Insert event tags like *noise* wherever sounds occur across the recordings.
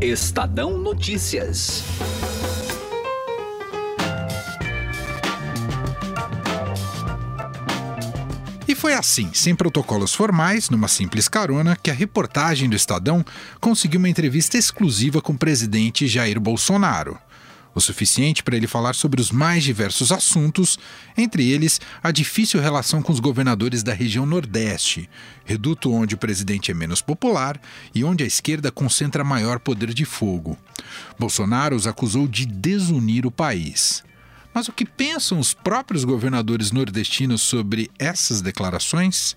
Estadão Notícias. E foi assim, sem protocolos formais, numa simples carona, que a reportagem do Estadão conseguiu uma entrevista exclusiva com o presidente Jair Bolsonaro. O suficiente para ele falar sobre os mais diversos assuntos, entre eles a difícil relação com os governadores da região Nordeste, reduto onde o presidente é menos popular e onde a esquerda concentra maior poder de fogo. Bolsonaro os acusou de desunir o país. Mas o que pensam os próprios governadores nordestinos sobre essas declarações?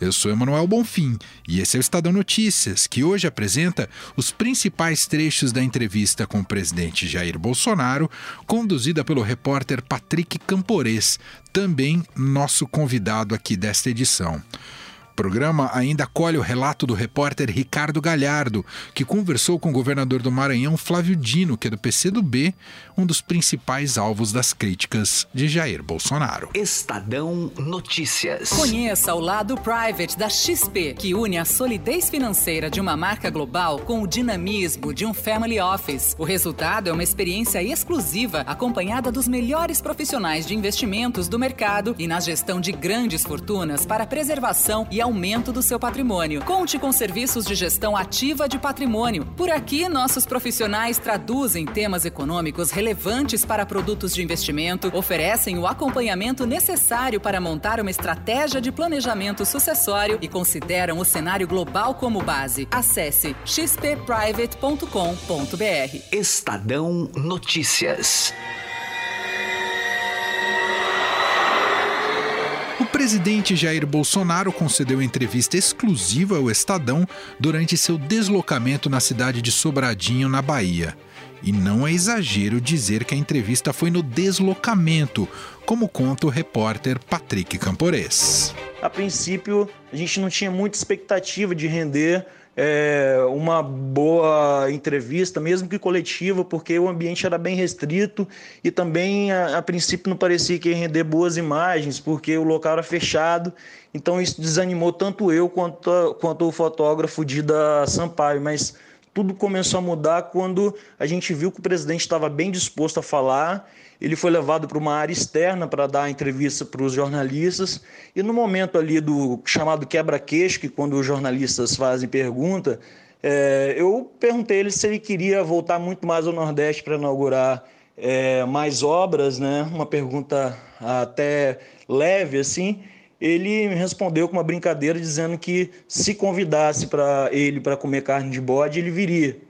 Eu sou Emanuel Bonfim e esse é o Estadão Notícias, que hoje apresenta os principais trechos da entrevista com o presidente Jair Bolsonaro, conduzida pelo repórter Patrick Campores, também nosso convidado aqui desta edição programa ainda acolhe o relato do repórter Ricardo Galhardo, que conversou com o governador do Maranhão, Flávio Dino, que é do PCdoB, um dos principais alvos das críticas de Jair Bolsonaro. Estadão Notícias. Conheça o lado private da XP, que une a solidez financeira de uma marca global com o dinamismo de um family office. O resultado é uma experiência exclusiva, acompanhada dos melhores profissionais de investimentos do mercado e na gestão de grandes fortunas para preservação e aumento do seu patrimônio. Conte com serviços de gestão ativa de patrimônio. Por aqui, nossos profissionais traduzem temas econômicos relevantes para produtos de investimento, oferecem o acompanhamento necessário para montar uma estratégia de planejamento sucessório e consideram o cenário global como base. Acesse xpprivate.com.br. Estadão Notícias. Presidente Jair Bolsonaro concedeu entrevista exclusiva ao Estadão durante seu deslocamento na cidade de Sobradinho, na Bahia. E não é exagero dizer que a entrevista foi no deslocamento, como conta o repórter Patrick Campores. A princípio, a gente não tinha muita expectativa de render é, uma boa entrevista, mesmo que coletiva, porque o ambiente era bem restrito e também, a, a, princípio, não parecia que ia render boas imagens, porque o local era fechado. Então, isso desanimou tanto eu quanto, quanto o fotógrafo Dida Sampaio. Mas tudo começou a mudar quando a gente viu que o presidente estava bem disposto a falar ele foi levado para uma área externa para dar entrevista para os jornalistas. E no momento ali do chamado quebra-queixo, que quando os jornalistas fazem pergunta, é, eu perguntei ele se ele queria voltar muito mais ao Nordeste para inaugurar é, mais obras, né? Uma pergunta até leve assim. Ele me respondeu com uma brincadeira dizendo que se convidasse para ele para comer carne de bode, ele viria.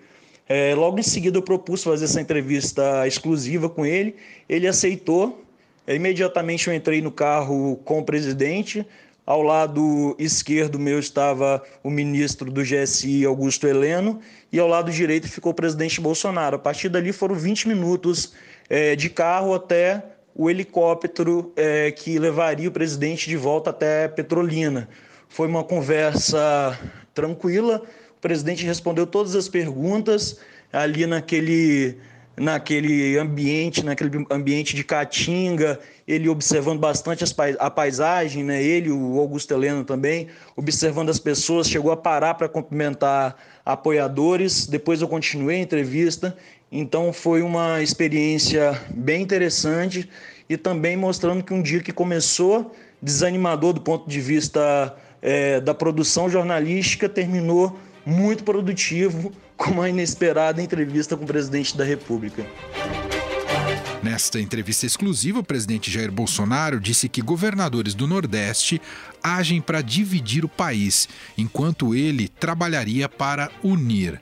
É, logo em seguida eu propus fazer essa entrevista exclusiva com ele, ele aceitou. É, imediatamente eu entrei no carro com o presidente. Ao lado esquerdo meu estava o ministro do GSI, Augusto Heleno, e ao lado direito ficou o presidente Bolsonaro. A partir dali foram 20 minutos é, de carro até o helicóptero é, que levaria o presidente de volta até Petrolina. Foi uma conversa tranquila, o presidente respondeu todas as perguntas ali naquele naquele ambiente, naquele ambiente de caatinga, ele observando bastante a paisagem, né? ele, o Augusto Heleno também, observando as pessoas, chegou a parar para cumprimentar apoiadores, depois eu continuei a entrevista, então foi uma experiência bem interessante e também mostrando que um dia que começou desanimador do ponto de vista é, da produção jornalística, terminou muito produtivo *laughs* com uma inesperada entrevista com o presidente da República. Nesta entrevista exclusiva, o presidente Jair Bolsonaro disse que governadores do Nordeste agem para dividir o país, enquanto ele trabalharia para unir.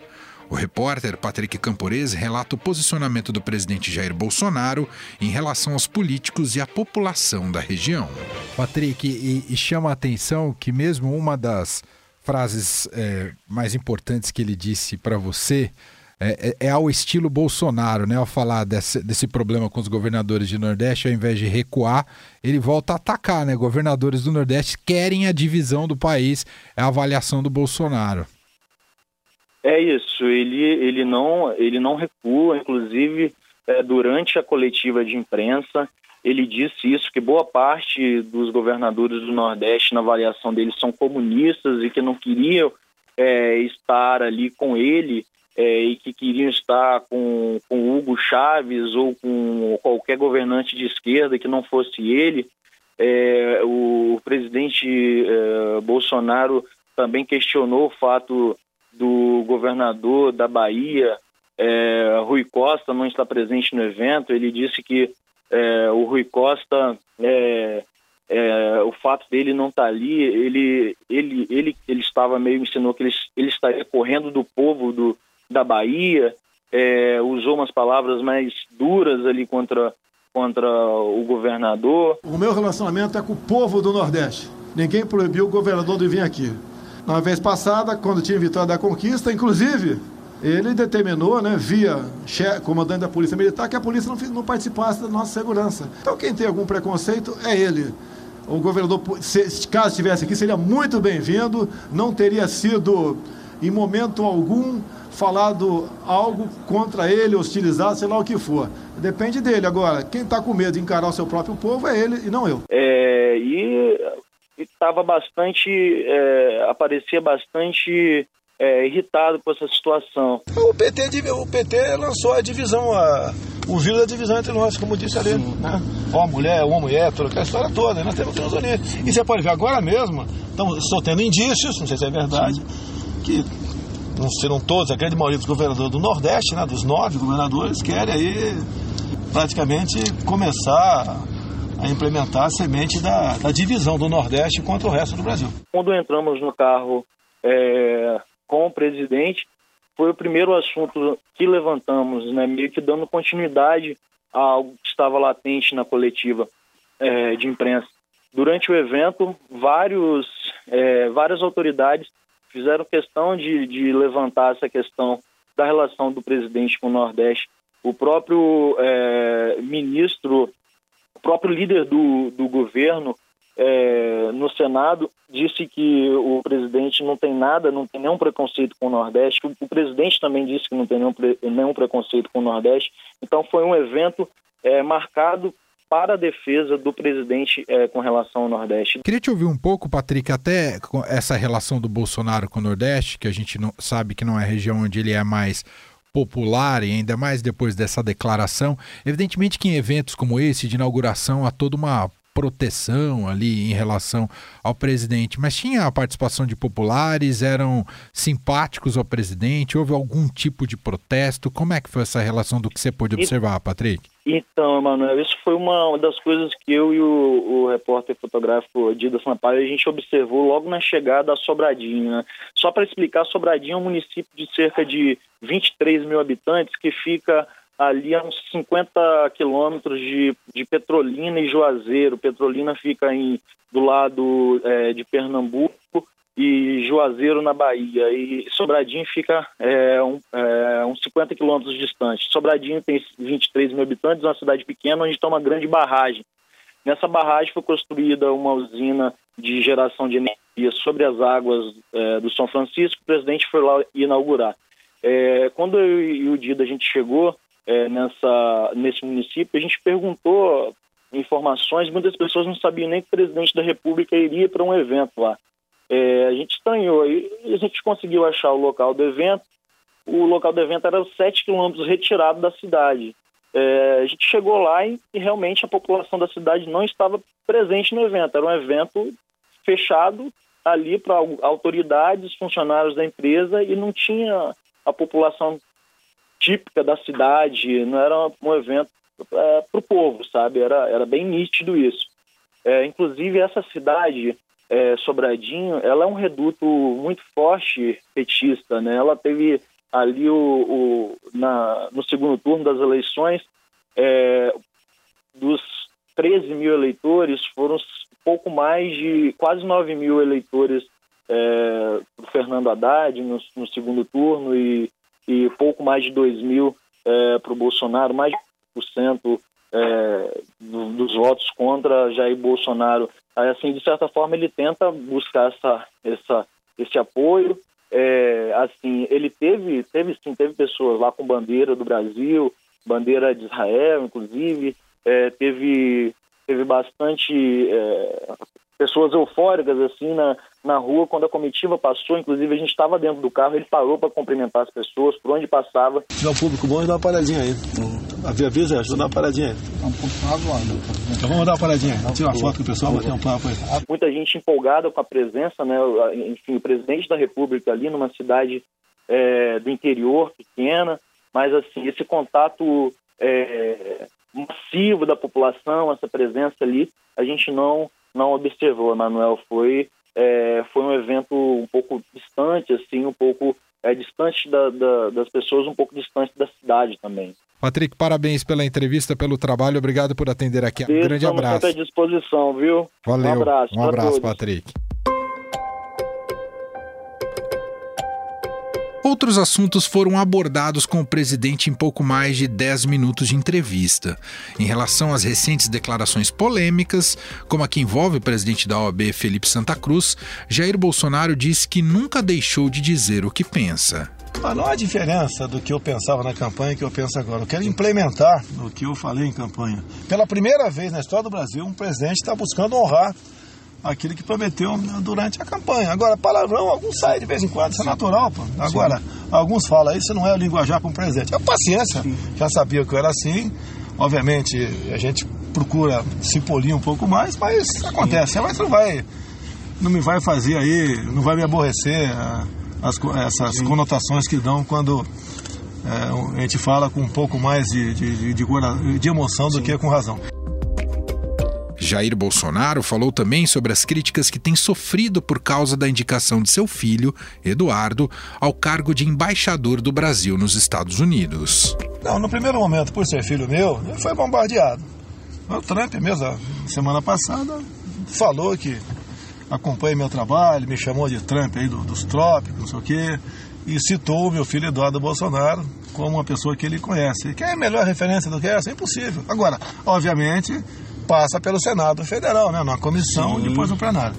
O repórter Patrick Campores relata o posicionamento do presidente Jair Bolsonaro em relação aos políticos e à população da região. Patrick, e, e chama a atenção que mesmo uma das frases é, mais importantes que ele disse para você é, é, é, ao estilo Bolsonaro, né? Ao falar desse, desse problema com os governadores de Nordeste, ao invés de recuar, ele volta a atacar, né? Governadores do Nordeste querem a divisão do país, é a avaliação do Bolsonaro. É isso, ele, ele, não, ele não recua, inclusive é, durante a coletiva de imprensa, ele disse isso, que boa parte dos governadores do Nordeste, na avaliação deles, são comunistas e que não queriam é, estar ali com ele é, e que queriam estar com, com Hugo Chaves ou com qualquer governante de esquerda que não fosse ele. É, o presidente é, Bolsonaro também questionou o fato do governador da Bahia, é, Rui Costa, não estar presente no evento. Ele disse que é, o Rui Costa, é, é, o fato dele não estar ali, ele, ele, ele, ele estava meio ensinou que ele, ele estaria correndo do povo do, da Bahia, é, usou umas palavras mais duras ali contra, contra o governador. O meu relacionamento é com o povo do Nordeste. Ninguém proibiu o governador de vir aqui. Na vez passada, quando tinha vitória da conquista, inclusive, ele determinou, né, via comandante da Polícia Militar, que a polícia não, não participasse da nossa segurança. Então, quem tem algum preconceito é ele. O governador, se, caso estivesse aqui, seria muito bem-vindo, não teria sido, em momento algum, falado algo contra ele, hostilizado, sei lá o que for. Depende dele. Agora, quem está com medo de encarar o seu próprio povo é ele e não eu. É, e estava bastante, é, aparecia bastante é, irritado com essa situação. O PT, o PT lançou a divisão, a, o vírus da divisão entre nós, como disse ali. Né? Ó, mulher, homem, hétero, aquela história toda. Nós temos ali. E você pode ver agora mesmo, estou tendo indícios, não sei se é verdade, que não serão todos, a grande maioria dos governadores do Nordeste, né, dos nove governadores, querem aí praticamente começar a implementar a semente da, da divisão do Nordeste contra o resto do Brasil. Quando entramos no carro é, com o presidente, foi o primeiro assunto que levantamos, né, meio que dando continuidade a algo que estava latente na coletiva é, de imprensa. Durante o evento, vários, é, várias autoridades fizeram questão de, de levantar essa questão da relação do presidente com o Nordeste. O próprio é, ministro, o próprio líder do, do governo é, no Senado disse que o presidente não tem nada, não tem nenhum preconceito com o Nordeste. O, o presidente também disse que não tem nenhum, nenhum preconceito com o Nordeste. Então foi um evento é, marcado para a defesa do presidente é, com relação ao Nordeste. Queria te ouvir um pouco, Patrick, até essa relação do Bolsonaro com o Nordeste, que a gente não, sabe que não é a região onde ele é mais popular e ainda mais depois dessa declaração. Evidentemente que em eventos como esse de inauguração há toda uma proteção ali em relação ao presidente, mas tinha a participação de populares, eram simpáticos ao presidente, houve algum tipo de protesto? Como é que foi essa relação do que você pôde observar, Patrick? Então, Emanuel, isso foi uma das coisas que eu e o, o repórter fotográfico Dida Sampaio, a gente observou logo na chegada a Sobradinho. Né? Só para explicar, Sobradinho é um município de cerca de 23 mil habitantes que fica ali a uns 50 quilômetros de, de Petrolina e Juazeiro. Petrolina fica em, do lado é, de Pernambuco e Juazeiro na Bahia. E Sobradinho fica é, um, é, uns 50 quilômetros distante. Sobradinho tem 23 mil habitantes, é uma cidade pequena onde tem uma grande barragem. Nessa barragem foi construída uma usina de geração de energia sobre as águas é, do São Francisco. O presidente foi lá inaugurar. É, quando eu e o Dida a gente chegou, é, nessa, nesse município, a gente perguntou informações, muitas pessoas não sabiam nem que o presidente da República iria para um evento lá. É, a gente estranhou e a gente conseguiu achar o local do evento. O local do evento era 7 quilômetros retirado da cidade. É, a gente chegou lá e, e, realmente a população da cidade não estava presente no evento. Era um evento fechado ali para autoridades, funcionários da empresa e não tinha a população típica da cidade, não era um evento é, para o povo, sabe? Era, era bem nítido isso. É, inclusive, essa cidade, é, Sobradinho, ela é um reduto muito forte petista, né? Ela teve ali o, o na, no segundo turno das eleições, é, dos 13 mil eleitores, foram pouco mais de quase 9 mil eleitores é, para Fernando Haddad no, no, segundo turno e e pouco mais de 2 mil é, para o Bolsonaro, mais de 1% é, dos votos contra Jair Bolsonaro. Assim, de certa forma, ele tenta buscar essa, essa, esse apoio. É, assim, ele teve, teve sim, teve pessoas lá com bandeira do Brasil, bandeira de Israel, inclusive, é, teve, teve bastante pessoas eufóricas assim na, na rua quando a comitiva passou. Inclusive a gente estava dentro do carro, ele parou para cumprimentar as pessoas por onde passava. Se tiver um público bom, dá uma paradinha aí. Havia é, dá uma paradinha aí. Tá um pouco razoável. Então vamos dar uma paradinha. Tirar uma foto com o pessoal, bater um papo aí. Muita gente empolgada com a presença, né? Enfim, o presidente da República ali numa cidade é, do interior pequena, mas assim esse contato é, massivo da população, essa presença ali, a gente não não observou, Manuel. Foi é, foi um evento um pouco distante, assim, um pouco é, distante da, da, das pessoas, um pouco distante da cidade também. Patrick, parabéns pela entrevista, pelo trabalho, obrigado por atender aqui. Um grande abraço. Estamos à disposição, viu? Valeu. Um abraço. Um abraço, Patrick. Outros assuntos foram abordados com o presidente em pouco mais de 10 minutos de entrevista. Em relação às recentes declarações polêmicas, como a que envolve o presidente da OAB, Felipe Santa Cruz, Jair Bolsonaro disse que nunca deixou de dizer o que pensa. Mas não há diferença do que eu pensava na campanha e que eu penso agora. Eu quero implementar o que eu falei em campanha. Pela primeira vez na história do Brasil, um presidente está buscando honrar aquilo que prometeu durante a campanha. Agora, palavrão, alguns saem de vez em quando, isso é natural. Pô. Agora, Sim. alguns falam, isso não é o linguajar para um presidente. É paciência, Sim. já sabia que eu era assim. Obviamente, a gente procura se polir um pouco mais, mas acontece. Mas não vai, não me vai fazer aí, não vai me aborrecer as, essas Sim. conotações que dão quando é, a gente fala com um pouco mais de, de, de, de emoção do que com razão. Jair Bolsonaro falou também sobre as críticas que tem sofrido por causa da indicação de seu filho, Eduardo, ao cargo de embaixador do Brasil nos Estados Unidos. Não, no primeiro momento, por ser filho meu, ele foi bombardeado. O Trump, mesmo, semana passada, falou que acompanha meu trabalho, me chamou de Trump aí do, dos trópicos, não sei o quê, e citou meu filho Eduardo Bolsonaro como uma pessoa que ele conhece. Que é melhor referência do que essa? É impossível. Agora, obviamente, passa pelo Senado Federal, né, na comissão Sim. e depois no plenário.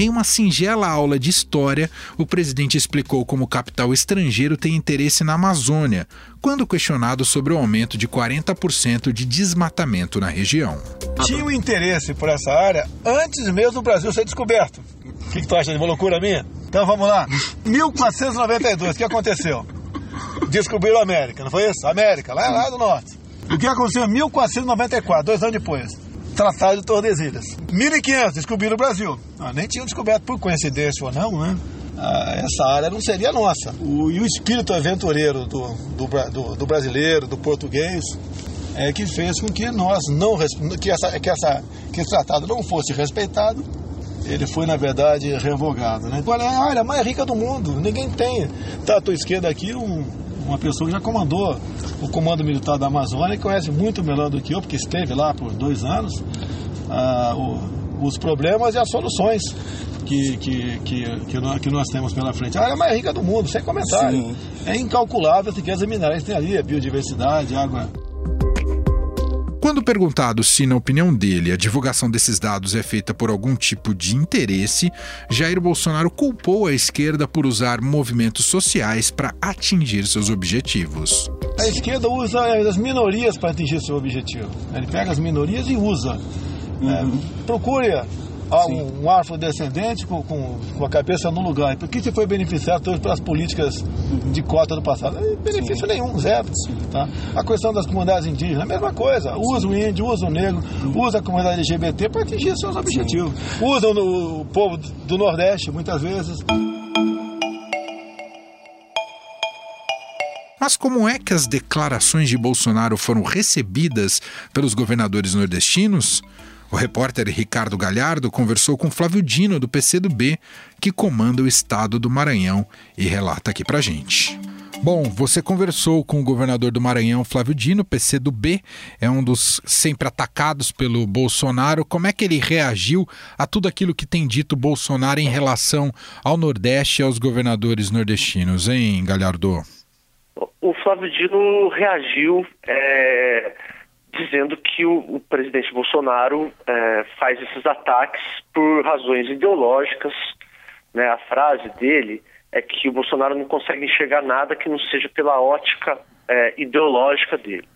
Em uma singela aula de história, o presidente explicou como o capital estrangeiro tem interesse na Amazônia, quando questionado sobre o aumento de 40% de desmatamento na região. Tinha um interesse por essa área antes mesmo do Brasil ser descoberto. O que, que tu acha de uma loucura minha? Então vamos lá. *laughs* 1492, o que aconteceu? Descobriram a América, não foi isso? América, lá, lá do norte. O que aconteceu em 1494, dois anos depois? Tratado de Tordesilhas. 1500, descobriram o Brasil. Ah, nem tinham descoberto por coincidência ou não, né? Ah, essa área não seria nossa. O, e o espírito aventureiro do, do, do, do, brasileiro, do português, é que fez com que nós não que, essa, que, essa, que esse tratado não fosse respeitado. Ele foi, na verdade, revogado. Né? Agora é a área mais rica do mundo. Ninguém tem. Tá à tua esquerda aqui um, uma pessoa que já comandou o Comando Militar da Amazônia, que conhece muito melhor do que eu, porque esteve lá por dois anos, ah, o, os problemas e as soluções que, que, que, que, nós, que nós temos pela frente. A área mais rica do mundo, sem comentário. Sim. É incalculável as riquezas minerais que tem ali, a biodiversidade, a água quando perguntado se, na opinião dele, a divulgação desses dados é feita por algum tipo de interesse, Jair Bolsonaro culpou a esquerda por usar movimentos sociais para atingir seus objetivos. A esquerda usa as minorias para atingir seu objetivo. Ele pega as minorias e usa. Uhum. É, procure um, um afrodescendente com, com, com, a cabeça no lugar. Por que você foi beneficiado hoje pelas políticas de cota do passado? Benefício Sim. nenhum, zero. Tá? A questão das comunidades indígenas, a mesma coisa. Usa o índio, usa o negro, usa a comunidade LGBT para atingir seus objetivos. Usa o, o povo do Nordeste, muitas vezes. Mas como é que as declarações de Bolsonaro foram recebidas pelos governadores nordestinos? O repórter Ricardo Galhardo conversou com Flávio Dino, do PCdoB, que comanda o estado do Maranhão e relata aqui pra gente. Bom, você conversou com o governador do Maranhão, Flávio Dino, PCdoB, é um dos sempre atacados pelo Bolsonaro. Como é que ele reagiu a tudo aquilo que tem dito Bolsonaro em relação ao Nordeste e aos governadores nordestinos, hein, Galhardo? O Flávio Dino reagiu é dizendo que o, o presidente Bolsonaro é, faz esses ataques por razões ideológicas. Né? A frase dele é que o Bolsonaro não consegue enxergar nada que não seja pela ótica é, ideológica dele.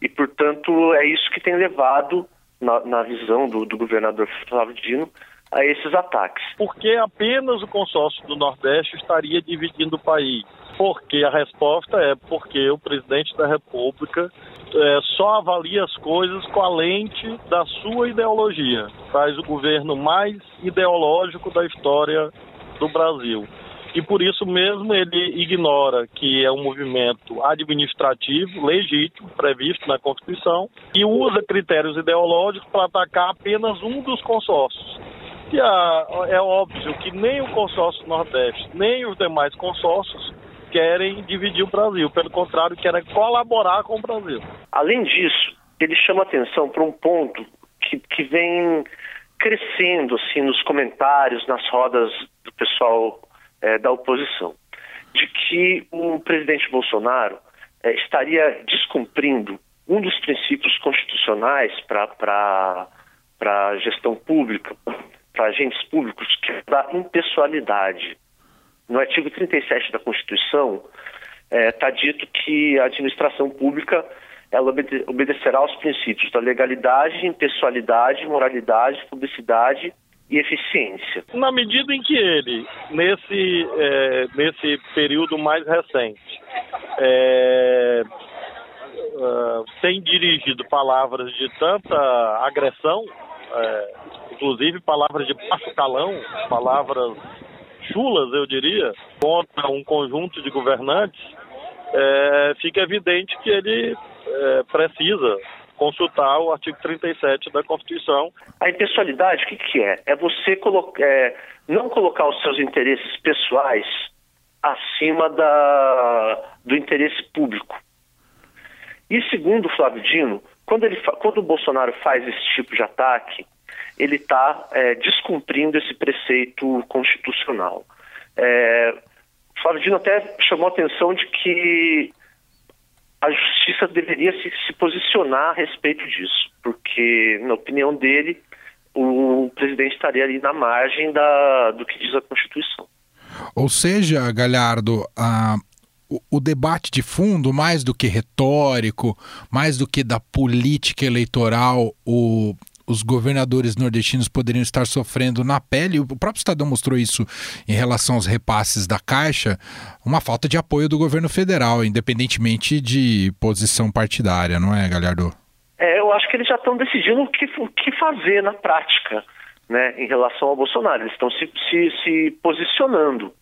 E, portanto, é isso que tem levado na, na visão do, do governador Flávio Dino, a esses ataques. Por que apenas o consórcio do Nordeste estaria dividindo o país? Porque a resposta é porque o presidente da República é, só avalia as coisas com a lente da sua ideologia. Faz o governo mais ideológico da história do Brasil. E por isso mesmo ele ignora que é um movimento administrativo, legítimo, previsto na Constituição, e usa critérios ideológicos para atacar apenas um dos consórcios. E a, é óbvio que nem o consórcio Nordeste, nem os demais consórcios querem dividir o Brasil. Pelo contrário, querem colaborar com o Brasil. Além disso, ele chama atenção para um ponto que, que vem crescendo assim nos comentários, nas rodas do pessoal é, da oposição, de que o presidente Bolsonaro é, estaria descumprindo um dos princípios constitucionais para a gestão pública, para agentes públicos, que é da impessoalidade. No artigo 37 da Constituição, está é, tá dito que a administração pública ela obede obedecerá aos princípios da legalidade, impessoalidade, moralidade, publicidade e eficiência. Na medida em que ele, nesse, é, nesse período mais recente, é, uh, tem dirigido palavras de tanta agressão, é, inclusive palavras de calão, palavras chulas, eu diria, contra um conjunto de governantes, é, fica evidente que ele é, precisa consultar o artigo 37 da Constituição. A impessoalidade, o que, que é? É você é, não colocar os seus interesses pessoais acima da, do interesse público. E segundo Flávio Dino, quando, ele, quando o Bolsonaro faz esse tipo de ataque, ele está é, descumprindo esse preceito constitucional. É, Flávio Dino até chamou a atenção de que a justiça deveria se, se posicionar a respeito disso, porque, na opinião dele, o presidente estaria ali na margem da, do que diz a Constituição. Ou seja, Galhardo, a, o, o, debate de fundo, mais do que retórico, mais do que da política eleitoral, o, os governadores nordestinos poderiam estar sofrendo na pele, o próprio Estadão mostrou isso em relação aos repasses da Caixa, uma falta de apoio do governo federal, independentemente de posição partidária, não é, Galhardo? É, eu acho que eles já estão decidindo o que, o que fazer na prática, né, em relação ao Bolsonaro. Eles estão se, se, se posicionando.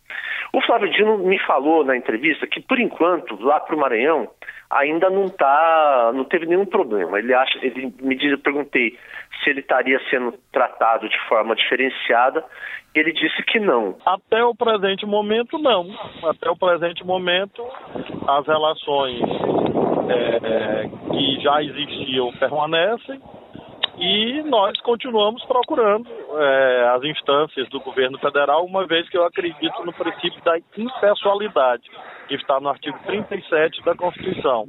O Flávio Dino me falou na entrevista que, por enquanto, lá para o Maranhão, ainda não tá, não teve nenhum problema. Ele acha, ele me diz, eu perguntei se ele estaria sendo tratado de forma diferenciada. Ele disse que não. Até o presente momento, não. Até o presente momento, as relações é, que já existiam permanecem e nós continuamos procurando é, as instâncias do governo federal, uma vez que eu acredito no princípio da impessoalidade, que está no artigo 37 da Constituição.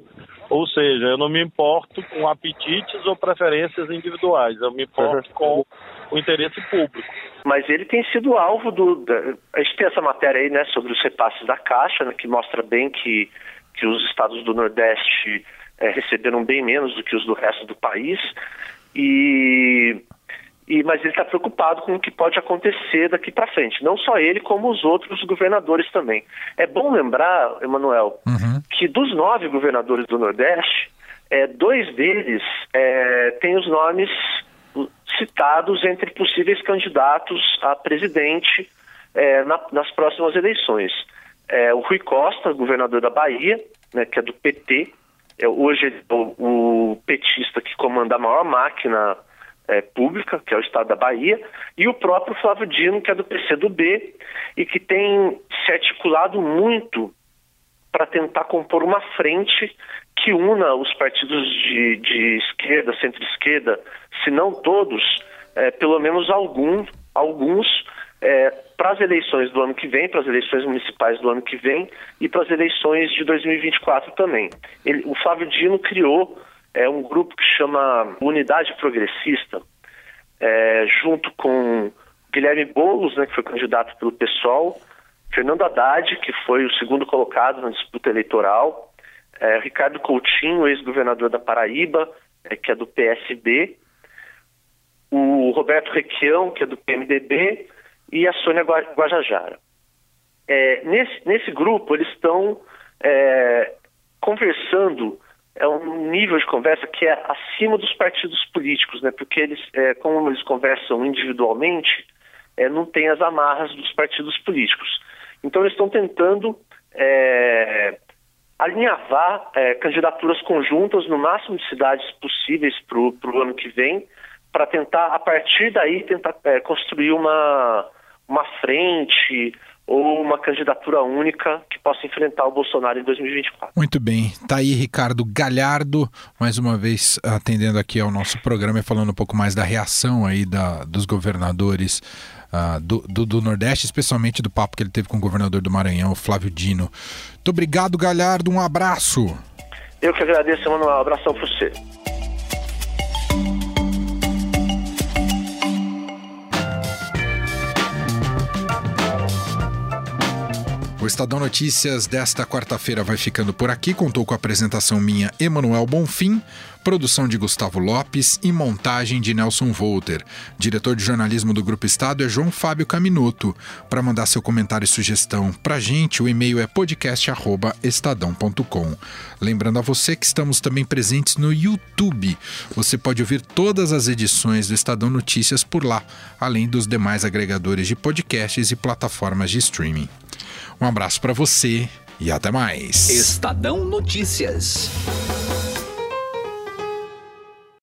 Ou seja, eu não me importo com apetites ou preferências individuais, eu me importo uhum. com o interesse público. Mas ele tem sido alvo do. Da, a gente tem essa matéria aí, né, sobre os repasses da Caixa, né, que mostra bem que, que os estados do Nordeste é, receberam bem menos do que os do resto do país. E, e mas ele está preocupado com o que pode acontecer daqui para frente. Não só ele, como os outros governadores também. É bom lembrar, Emanuel, uhum. que dos nove governadores do Nordeste, é, dois deles é, têm os nomes citados entre possíveis candidatos a presidente é, na, nas próximas eleições. É, o Rui Costa, governador da Bahia, né, que é do PT, é, hoje o, o, petista que comanda a maior máquina é, pública, que é o Estado da Bahia, e o próprio Flávio Dino, que é do PCdoB, e que tem se articulado muito para tentar compor uma frente que una os partidos de, de esquerda, centro-esquerda, se não todos, é, pelo menos algum, alguns, é, para as eleições do ano que vem, para as eleições municipais do ano que vem e para as eleições de 2024 também. Ele, o Flávio Dino criou é, um grupo que chama Unidade Progressista, é, junto com Guilherme Boulos, né, que foi candidato pelo PSOL, Fernando Haddad, que foi o segundo colocado na disputa eleitoral, é, Ricardo Coutinho, ex-governador da Paraíba, é, que é do PSB, o Roberto Requião, que é do PMDB, e a Sônia Guajajara. É, nesse, nesse grupo, eles estão é, conversando, é um nível de conversa que é acima dos partidos políticos, né? porque eles, é, como eles conversam individualmente, é, não tem as amarras dos partidos políticos. Então, eles estão tentando é, alinhavar é, candidaturas conjuntas no máximo de cidades possíveis para o ano que vem, para tentar, a partir daí, tentar construir uma, uma frente ou uma candidatura única que possa enfrentar o Bolsonaro em 2024. Muito bem. Tá aí Ricardo Galhardo, mais uma vez atendendo aqui ao nosso programa e falando um pouco mais da reação aí da, dos governadores uh, do, do, do, Nordeste, especialmente do papo que ele teve com o governador do Maranhão, Flávio Dino. Muito obrigado, Galhardo. Um abraço. Eu que agradeço, Emanuel. Um abração para você. O Estadão Notícias desta quarta-feira vai ficando por aqui. Contou com a apresentação minha, Emanuel Bonfim, produção de Gustavo Lopes e montagem de Nelson Volter. Diretor de jornalismo do Grupo Estado é João Fábio Caminuto. Para mandar seu comentário e sugestão para gente, o e-mail é podcast@estadão.com. Lembrando a você que estamos também presentes no YouTube. Você pode ouvir todas as edições do Estadão Notícias por lá, além dos demais agregadores de podcasts e plataformas de streaming. Um abraço para você e até mais. Estadão Notícias.